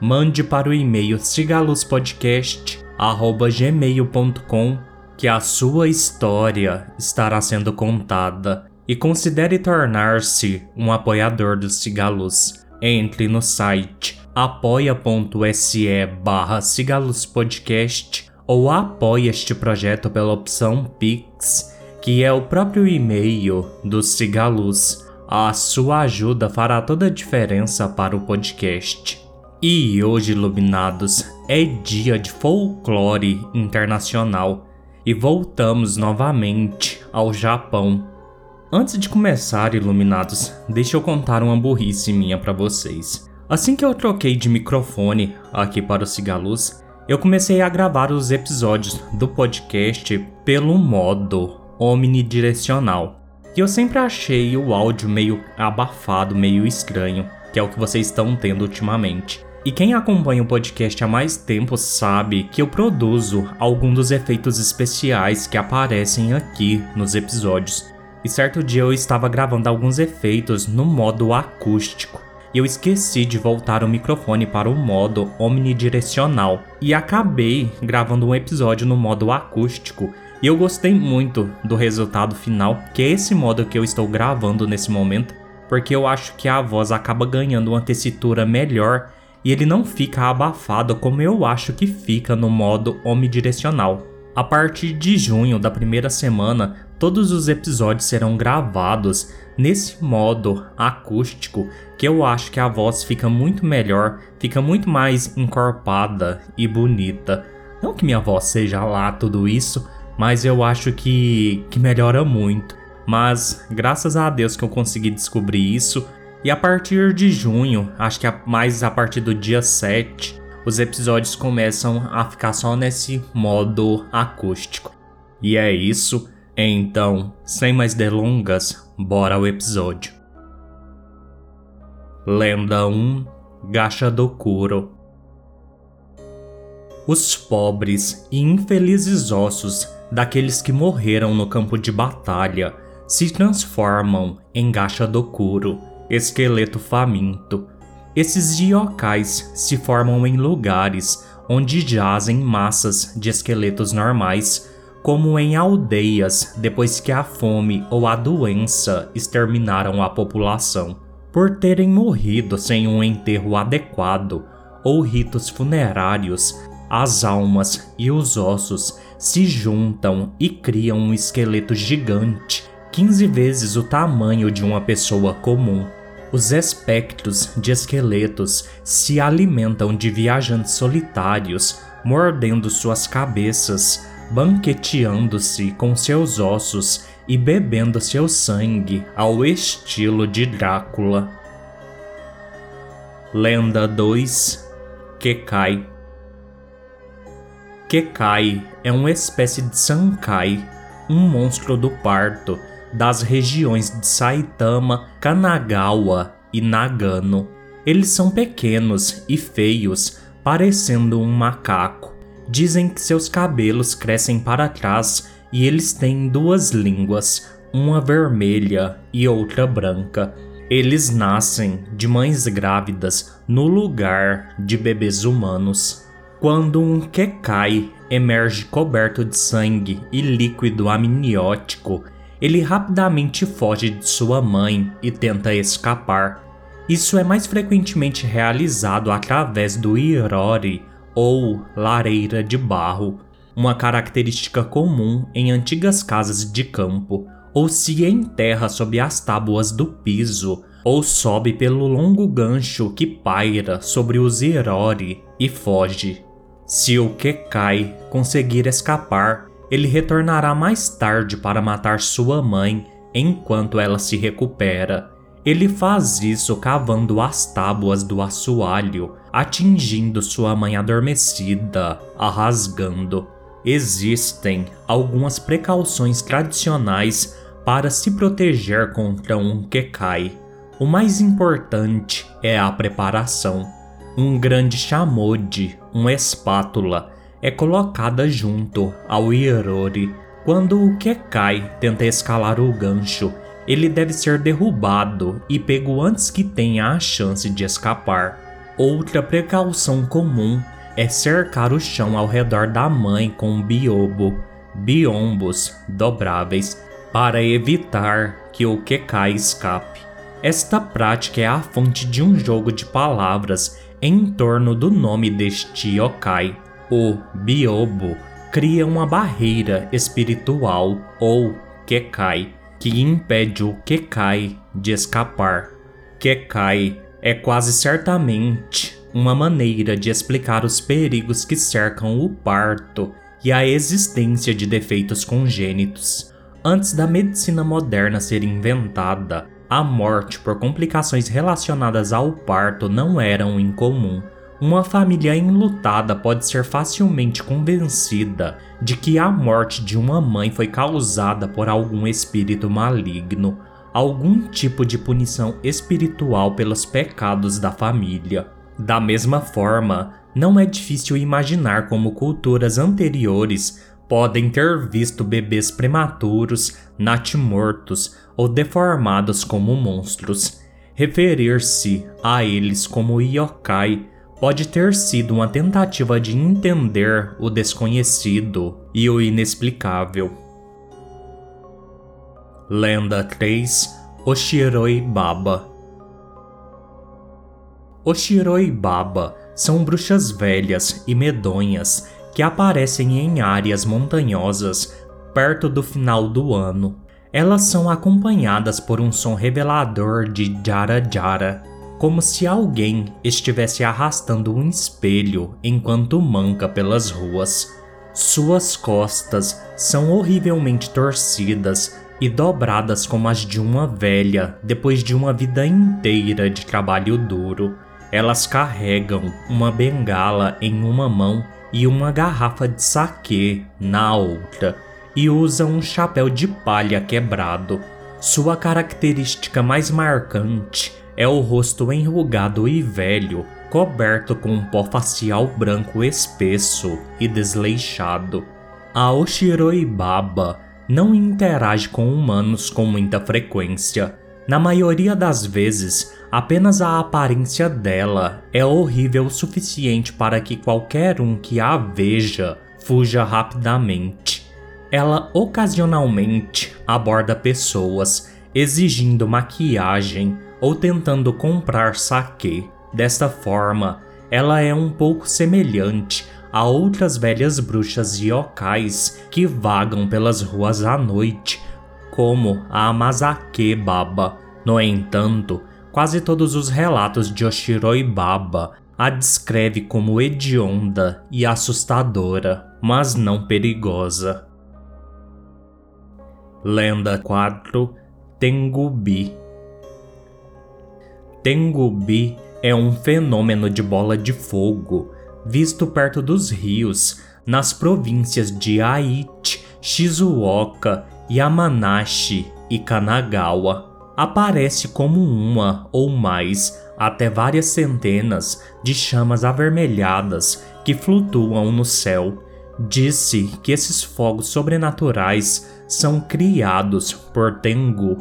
mande para o e-mail sigaluzpodcast@gmail.com que a sua história estará sendo contada e considere tornar-se um apoiador do Cigaluz. Entre no site apoia.se barra Podcast ou apoie este projeto pela opção Pix, que é o próprio e-mail do Cigaluz. A sua ajuda fará toda a diferença para o podcast. E hoje, iluminados, é dia de folclore internacional e voltamos novamente ao Japão. Antes de começar, iluminados, deixa eu contar uma burrice minha para vocês. Assim que eu troquei de microfone aqui para o Cigaluz, eu comecei a gravar os episódios do podcast pelo modo omnidirecional. E eu sempre achei o áudio meio abafado, meio estranho, que é o que vocês estão tendo ultimamente. E quem acompanha o podcast há mais tempo sabe que eu produzo alguns dos efeitos especiais que aparecem aqui nos episódios. E certo dia eu estava gravando alguns efeitos no modo acústico. E eu esqueci de voltar o microfone para o modo omnidirecional. E acabei gravando um episódio no modo acústico. E eu gostei muito do resultado final, que é esse modo que eu estou gravando nesse momento, porque eu acho que a voz acaba ganhando uma tessitura melhor e ele não fica abafado como eu acho que fica no modo omnidirecional. A partir de junho da primeira semana, todos os episódios serão gravados nesse modo acústico, que eu acho que a voz fica muito melhor, fica muito mais encorpada e bonita. Não que minha voz seja lá tudo isso, mas eu acho que, que melhora muito. Mas graças a Deus que eu consegui descobrir isso e a partir de junho, acho que mais a partir do dia 7, os episódios começam a ficar só nesse modo acústico. E é isso. Então, sem mais delongas, bora ao episódio. Lenda 1 Gacha do Kuro Os pobres e infelizes ossos daqueles que morreram no campo de batalha se transformam em Gacha do Kuro esqueleto faminto. Esses yokais se formam em lugares onde jazem massas de esqueletos normais, como em aldeias depois que a fome ou a doença exterminaram a população, por terem morrido sem um enterro adequado ou ritos funerários. As almas e os ossos se juntam e criam um esqueleto gigante, 15 vezes o tamanho de uma pessoa comum. Os espectros de esqueletos se alimentam de viajantes solitários, mordendo suas cabeças, banqueteando-se com seus ossos e bebendo seu sangue ao estilo de Drácula. Lenda 2 Kekai Kekai é uma espécie de Sankai, um monstro do parto das regiões de Saitama, Kanagawa e Nagano. Eles são pequenos e feios, parecendo um macaco. Dizem que seus cabelos crescem para trás e eles têm duas línguas, uma vermelha e outra branca. Eles nascem de mães grávidas no lugar de bebês humanos. Quando um Kekai emerge coberto de sangue e líquido amniótico, ele rapidamente foge de sua mãe e tenta escapar. Isso é mais frequentemente realizado através do irori ou lareira de barro, uma característica comum em antigas casas de campo, ou se enterra sob as tábuas do piso, ou sobe pelo longo gancho que paira sobre os irori e foge. Se o Kekai conseguir escapar, ele retornará mais tarde para matar sua mãe enquanto ela se recupera. Ele faz isso cavando as tábuas do assoalho, atingindo sua mãe adormecida, a rasgando. Existem algumas precauções tradicionais para se proteger contra um Kekai. O mais importante é a preparação. Um grande chamode, uma espátula, é colocada junto ao Irori. Quando o Kekai tenta escalar o gancho, ele deve ser derrubado e pego antes que tenha a chance de escapar. Outra precaução comum é cercar o chão ao redor da mãe com biobo, biombos dobráveis para evitar que o Kekai escape. Esta prática é a fonte de um jogo de palavras em torno do nome deste yokai. O Biobo cria uma barreira espiritual ou Kekai que impede o Kekai de escapar. Kekai é quase certamente uma maneira de explicar os perigos que cercam o parto e a existência de defeitos congênitos. Antes da medicina moderna ser inventada, a morte por complicações relacionadas ao parto não eram incomum. Uma família enlutada pode ser facilmente convencida de que a morte de uma mãe foi causada por algum espírito maligno, algum tipo de punição espiritual pelos pecados da família. Da mesma forma, não é difícil imaginar como culturas anteriores podem ter visto bebês prematuros, natimortos ou deformados como monstros. Referir-se a eles como yokai pode ter sido uma tentativa de entender o desconhecido e o inexplicável. Lenda 3 Oshiroi Baba Oshiroi Baba são bruxas velhas e medonhas que aparecem em áreas montanhosas perto do final do ano. Elas são acompanhadas por um som revelador de jara jara, como se alguém estivesse arrastando um espelho enquanto manca pelas ruas. Suas costas são horrivelmente torcidas e dobradas como as de uma velha depois de uma vida inteira de trabalho duro. Elas carregam uma bengala em uma mão e uma garrafa de saquê na outra, e usa um chapéu de palha quebrado. Sua característica mais marcante é o rosto enrugado e velho, coberto com um pó facial branco espesso e desleixado. A Oshiroibaba não interage com humanos com muita frequência. Na maioria das vezes, Apenas a aparência dela é horrível o suficiente para que qualquer um que a veja fuja rapidamente. Ela ocasionalmente aborda pessoas exigindo maquiagem ou tentando comprar saque. Desta forma, ela é um pouco semelhante a outras velhas bruxas yokais que vagam pelas ruas à noite, como a Amazake Baba. No entanto, Quase todos os relatos de Oshiroi Baba a descreve como hedionda e assustadora, mas não perigosa. Lenda 4 Tengubi Tengubi é um fenômeno de bola de fogo visto perto dos rios nas províncias de Aichi, Shizuoka, Yamanashi e Kanagawa aparece como uma ou mais, até várias centenas, de chamas avermelhadas que flutuam no céu. Disse que esses fogos sobrenaturais são criados por Tengu.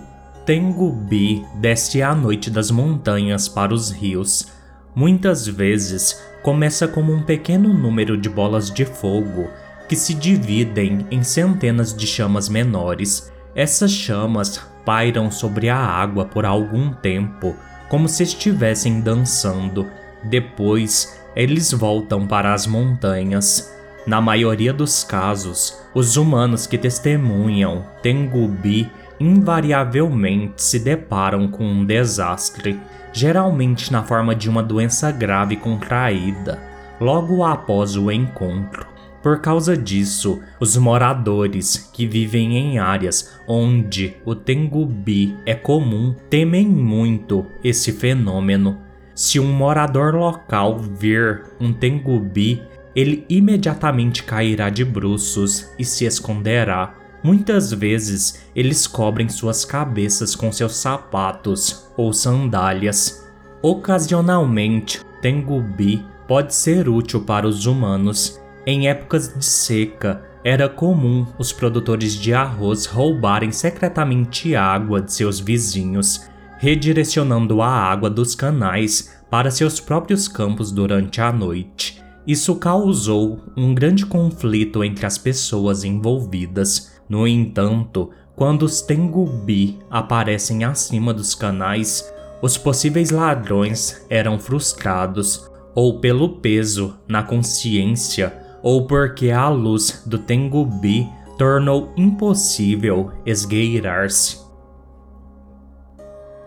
Tengu-bi desce à noite das montanhas para os rios. Muitas vezes começa como um pequeno número de bolas de fogo que se dividem em centenas de chamas menores. Essas chamas pairam sobre a água por algum tempo, como se estivessem dançando. Depois, eles voltam para as montanhas. Na maioria dos casos, os humanos que testemunham Tengubi invariavelmente se deparam com um desastre, geralmente na forma de uma doença grave contraída, logo após o encontro. Por causa disso, os moradores que vivem em áreas onde o Tengubi é comum temem muito esse fenômeno. Se um morador local ver um Tengubi, ele imediatamente cairá de bruços e se esconderá. Muitas vezes eles cobrem suas cabeças com seus sapatos ou sandálias. Ocasionalmente, Tengubi pode ser útil para os humanos. Em épocas de seca, era comum os produtores de arroz roubarem secretamente água de seus vizinhos, redirecionando a água dos canais para seus próprios campos durante a noite. Isso causou um grande conflito entre as pessoas envolvidas. No entanto, quando os Tengubi aparecem acima dos canais, os possíveis ladrões eram frustrados, ou pelo peso na consciência, ou porque a luz do Tengubi tornou impossível esgueirar-se.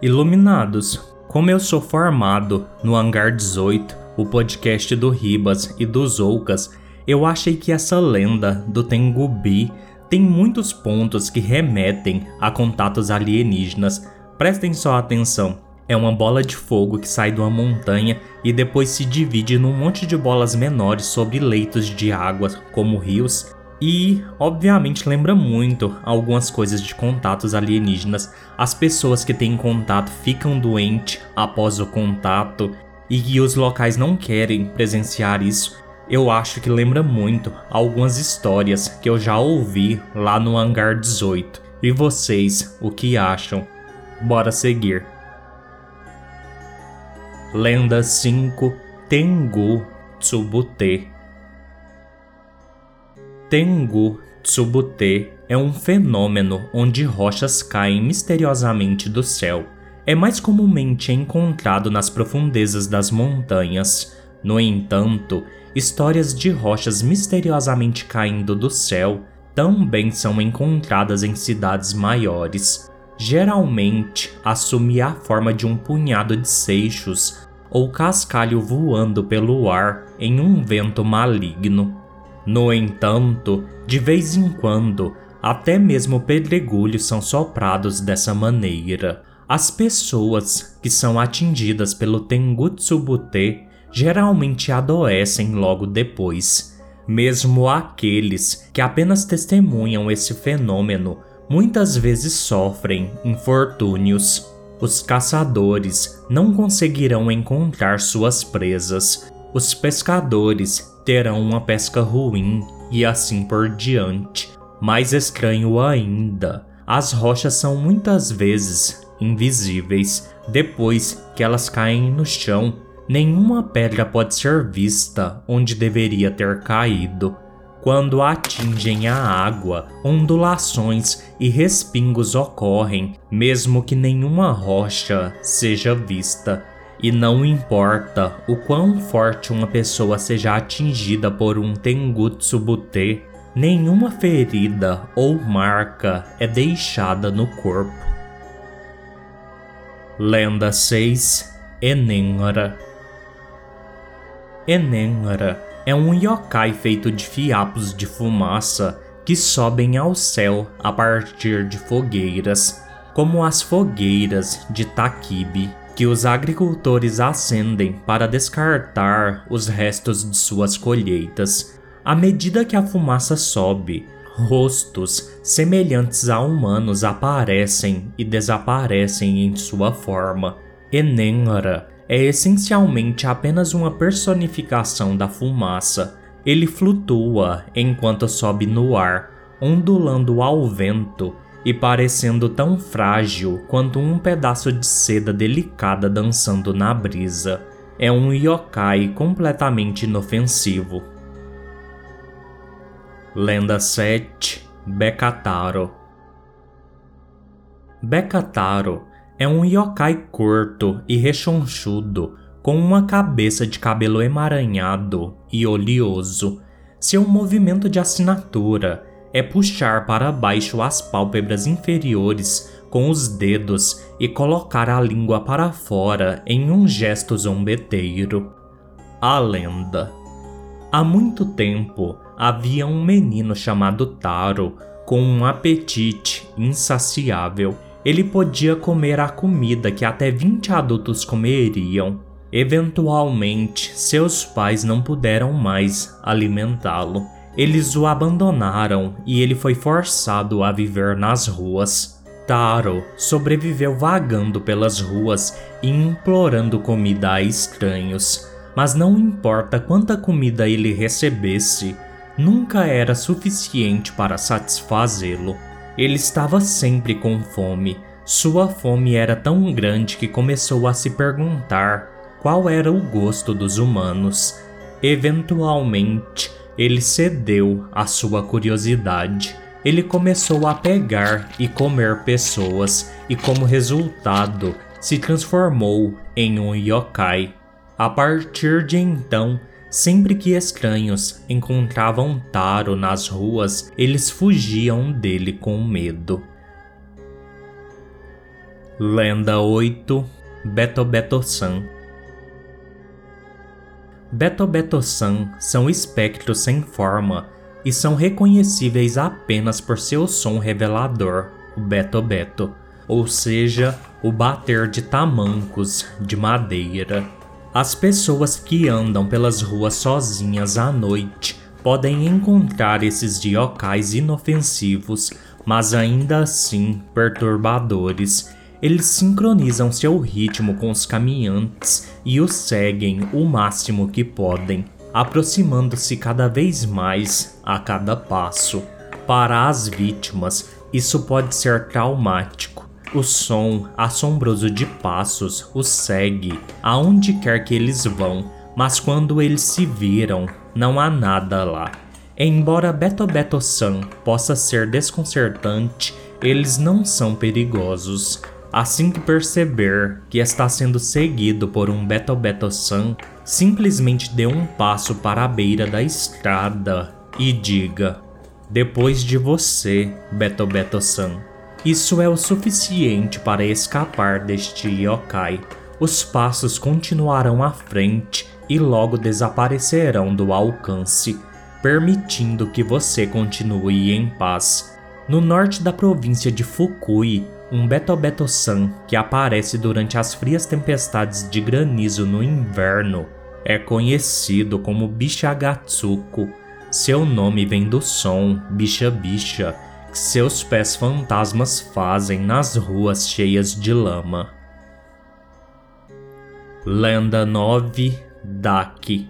Iluminados, como eu sou formado no Hangar 18, o podcast do Ribas e dos Oucas, eu achei que essa lenda do Tengubi tem muitos pontos que remetem a contatos alienígenas. Prestem só atenção. É uma bola de fogo que sai de uma montanha e depois se divide num monte de bolas menores sobre leitos de água, como rios, e obviamente lembra muito algumas coisas de contatos alienígenas. As pessoas que têm contato ficam doentes após o contato e os locais não querem presenciar isso eu acho que lembra muito algumas histórias que eu já ouvi lá no Hangar 18. E vocês, o que acham? Bora seguir. Lenda 5 Tengu Tsubute Tengu Tsubute é um fenômeno onde rochas caem misteriosamente do céu. É mais comumente encontrado nas profundezas das montanhas. No entanto, histórias de rochas misteriosamente caindo do céu também são encontradas em cidades maiores. Geralmente assumem a forma de um punhado de seixos ou cascalho voando pelo ar em um vento maligno. No entanto, de vez em quando, até mesmo pedregulhos são soprados dessa maneira. As pessoas que são atingidas pelo Tengutsubute geralmente adoecem logo depois. Mesmo aqueles que apenas testemunham esse fenômeno muitas vezes sofrem infortúnios. Os caçadores não conseguirão encontrar suas presas, os pescadores terão uma pesca ruim e assim por diante. Mais estranho ainda, as rochas são muitas vezes invisíveis depois que elas caem no chão Nenhuma pedra pode ser vista onde deveria ter caído. Quando atingem a água, ondulações e respingos ocorrem, mesmo que nenhuma rocha seja vista. E não importa o quão forte uma pessoa seja atingida por um Tengutsubute, nenhuma ferida ou marca é deixada no corpo. Lenda 6 Enenra Enenra é um yokai feito de fiapos de fumaça que sobem ao céu a partir de fogueiras, como as fogueiras de Takibi, que os agricultores acendem para descartar os restos de suas colheitas. À medida que a fumaça sobe, rostos semelhantes a humanos aparecem e desaparecem em sua forma. Enenra é essencialmente apenas uma personificação da fumaça. Ele flutua enquanto sobe no ar, ondulando ao vento e parecendo tão frágil quanto um pedaço de seda delicada dançando na brisa. É um yokai completamente inofensivo. Lenda 7 Bekataro Bekataro é um yokai curto e rechonchudo, com uma cabeça de cabelo emaranhado e oleoso. Seu movimento de assinatura é puxar para baixo as pálpebras inferiores com os dedos e colocar a língua para fora em um gesto zombeteiro. A lenda. Há muito tempo, havia um menino chamado Taro com um apetite insaciável. Ele podia comer a comida que até 20 adultos comeriam. Eventualmente, seus pais não puderam mais alimentá-lo. Eles o abandonaram e ele foi forçado a viver nas ruas. Taro sobreviveu vagando pelas ruas e implorando comida a estranhos, mas não importa quanta comida ele recebesse, nunca era suficiente para satisfazê-lo. Ele estava sempre com fome. Sua fome era tão grande que começou a se perguntar qual era o gosto dos humanos. Eventualmente, ele cedeu à sua curiosidade. Ele começou a pegar e comer pessoas e, como resultado, se transformou em um yokai. A partir de então, sempre que estranhos encontravam Taro nas ruas, eles fugiam dele com medo. Lenda 8 Beto Beto-san Beto Beto-san são espectros sem forma e são reconhecíveis apenas por seu som revelador, o Beto Beto, ou seja, o bater de tamancos de madeira. As pessoas que andam pelas ruas sozinhas à noite podem encontrar esses yokais inofensivos, mas ainda assim perturbadores. Eles sincronizam seu ritmo com os caminhantes e os seguem o máximo que podem, aproximando-se cada vez mais a cada passo. Para as vítimas, isso pode ser traumático o som assombroso de passos os segue aonde quer que eles vão, mas quando eles se viram, não há nada lá. Embora Beto Beto San possa ser desconcertante, eles não são perigosos. Assim que perceber que está sendo seguido por um Beto Beto San, simplesmente dê um passo para a beira da estrada e diga: Depois de você, Beto Beto San. Isso é o suficiente para escapar deste yokai. Os passos continuarão à frente e logo desaparecerão do alcance, permitindo que você continue em paz. No norte da província de Fukui, um Beto-Beto-san que aparece durante as frias tempestades de granizo no inverno é conhecido como Bishagatsuko. Seu nome vem do som bicha-bicha que seus pés fantasmas fazem nas ruas cheias de lama. Lenda 9 Daki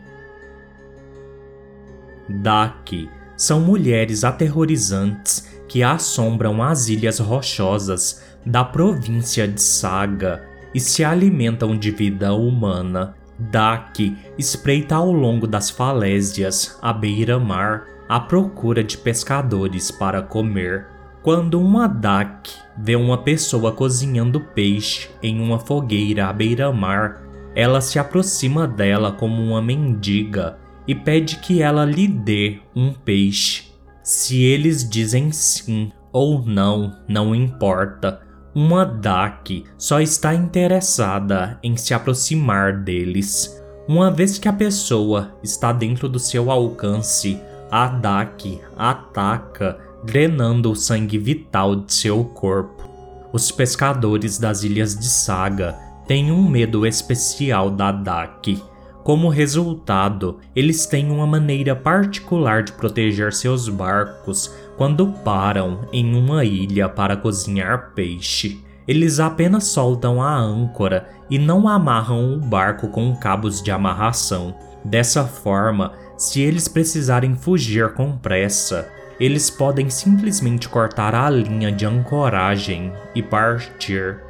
Daki são mulheres aterrorizantes que assombram as ilhas rochosas da província de Saga e se alimentam de vida humana. Daki espreita ao longo das falésias à beira-mar à procura de pescadores para comer. Quando um Adak vê uma pessoa cozinhando peixe em uma fogueira à beira-mar, ela se aproxima dela como uma mendiga e pede que ela lhe dê um peixe. Se eles dizem sim ou não, não importa. Uma Dak só está interessada em se aproximar deles. Uma vez que a pessoa está dentro do seu alcance, Adak ataca, drenando o sangue vital de seu corpo. Os pescadores das ilhas de Saga têm um medo especial da Dak. Como resultado, eles têm uma maneira particular de proteger seus barcos quando param em uma ilha para cozinhar peixe. Eles apenas soltam a âncora e não amarram o barco com cabos de amarração. Dessa forma, se eles precisarem fugir com pressa, eles podem simplesmente cortar a linha de ancoragem e partir.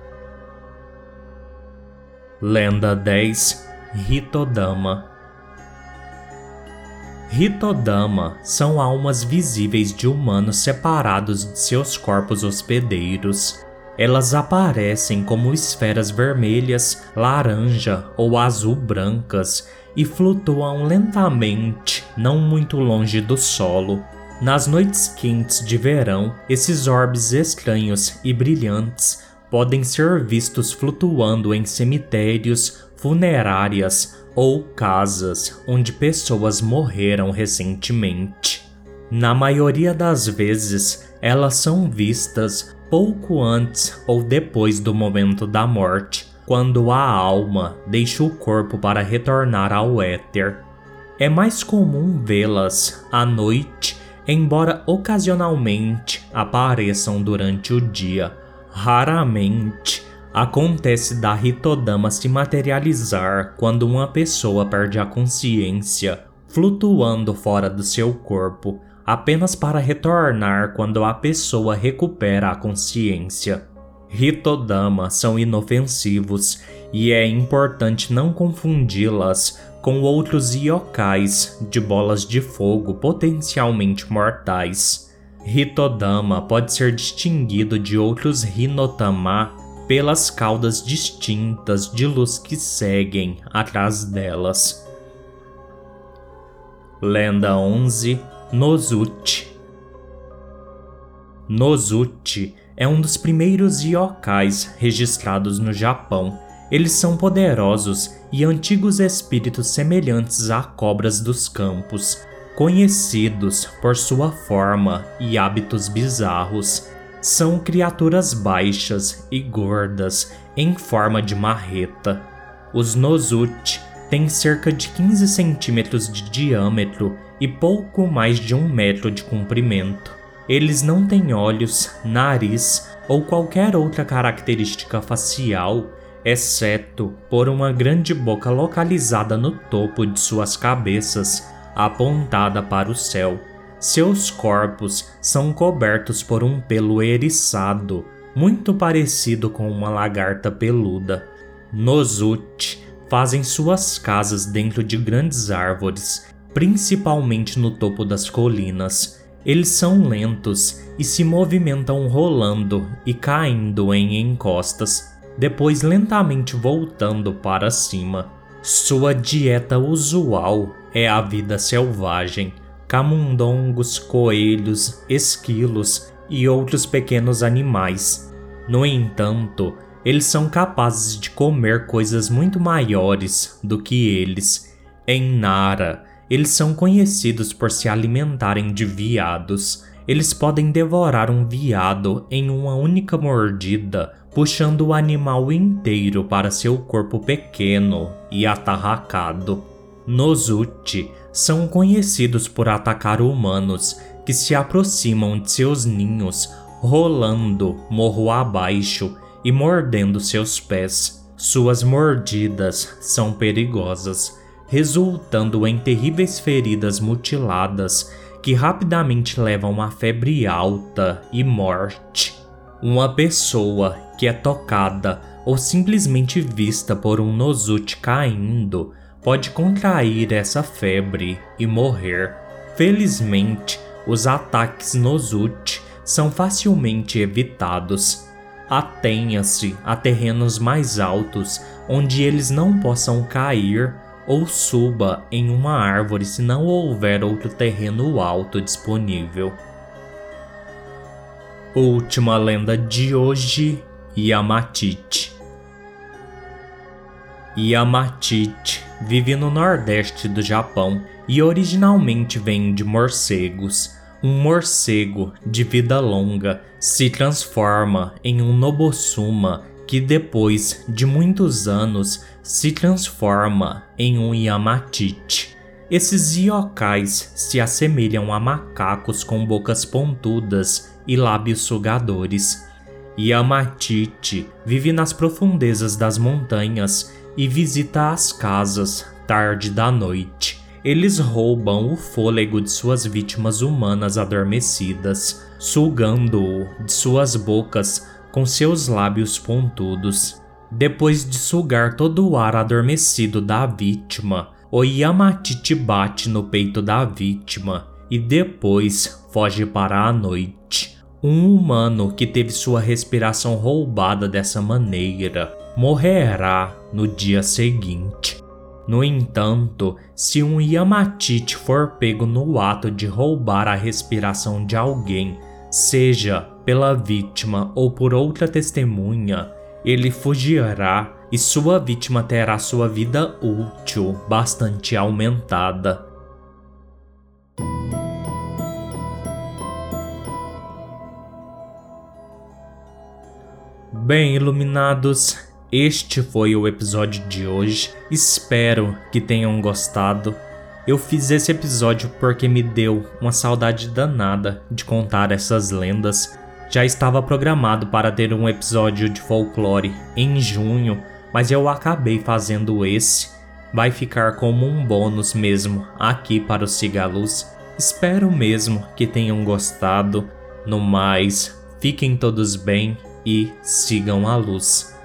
Lenda 10 Hitodama Hitodama são almas visíveis de humanos separados de seus corpos hospedeiros. Elas aparecem como esferas vermelhas, laranja ou azul brancas e flutuam lentamente, não muito longe do solo. Nas noites quentes de verão, esses orbes estranhos e brilhantes podem ser vistos flutuando em cemitérios, funerárias ou casas onde pessoas morreram recentemente. Na maioria das vezes, elas são vistas pouco antes ou depois do momento da morte, quando a alma deixa o corpo para retornar ao éter. É mais comum vê-las à noite, embora ocasionalmente apareçam durante o dia. Raramente acontece da Hitodama se materializar quando uma pessoa perde a consciência, flutuando fora do seu corpo apenas para retornar quando a pessoa recupera a consciência. Hitodama são inofensivos e é importante não confundi-las com outros yokais de bolas de fogo potencialmente mortais. Hitodama pode ser distinguido de outros Hinotama pelas caudas distintas de luz que seguem atrás delas. Lenda 11 Nozuchi. Nozuchi é um dos primeiros yokais registrados no Japão. Eles são poderosos e antigos espíritos semelhantes a cobras dos campos, conhecidos por sua forma e hábitos bizarros. São criaturas baixas e gordas em forma de marreta. Os Nozuchi têm cerca de 15 centímetros de diâmetro e pouco mais de um metro de comprimento. Eles não têm olhos, nariz ou qualquer outra característica facial, exceto por uma grande boca localizada no topo de suas cabeças, apontada para o céu. Seus corpos são cobertos por um pelo eriçado, muito parecido com uma lagarta peluda. Nozuchi fazem suas casas dentro de grandes árvores principalmente no topo das colinas. Eles são lentos e se movimentam rolando e caindo em encostas, depois lentamente voltando para cima. Sua dieta usual é a vida selvagem, camundongos, coelhos, esquilos e outros pequenos animais. No entanto, eles são capazes de comer coisas muito maiores do que eles. Em Nara, eles são conhecidos por se alimentarem de viados. Eles podem devorar um viado em uma única mordida, puxando o animal inteiro para seu corpo pequeno e atarracado. Nozuchi são conhecidos por atacar humanos que se aproximam de seus ninhos, rolando morro abaixo e mordendo seus pés. Suas mordidas são perigosas resultando em terríveis feridas mutiladas que rapidamente levam a febre alta e morte. Uma pessoa que é tocada ou simplesmente vista por um nozuti caindo pode contrair essa febre e morrer. Felizmente, os ataques nozuti são facilmente evitados. Atenha-se a terrenos mais altos onde eles não possam cair ou suba em uma árvore se não houver outro terreno alto disponível. Última lenda de hoje: Yamatite. Yamatite vive no nordeste do Japão e originalmente vem de morcegos. Um morcego de vida longa se transforma em um Nobosuma que depois de muitos anos se transforma em um Yamatite. Esses yokais se assemelham a macacos com bocas pontudas e lábios sugadores. Yamatite vive nas profundezas das montanhas e visita as casas tarde da noite. Eles roubam o fôlego de suas vítimas humanas adormecidas, sugando-o de suas bocas com seus lábios pontudos. Depois de sugar todo o ar adormecido da vítima, o Yamatiti bate no peito da vítima e depois foge para a noite. Um humano que teve sua respiração roubada dessa maneira morrerá no dia seguinte. No entanto, se um Yamatite for pego no ato de roubar a respiração de alguém, seja pela vítima ou por outra testemunha, ele fugirá e sua vítima terá sua vida útil bastante aumentada. Bem, iluminados, este foi o episódio de hoje. Espero que tenham gostado. Eu fiz esse episódio porque me deu uma saudade danada de contar essas lendas já estava programado para ter um episódio de folclore em junho, mas eu acabei fazendo esse. Vai ficar como um bônus mesmo aqui para os Cigalus. Espero mesmo que tenham gostado. No mais, fiquem todos bem e sigam a luz.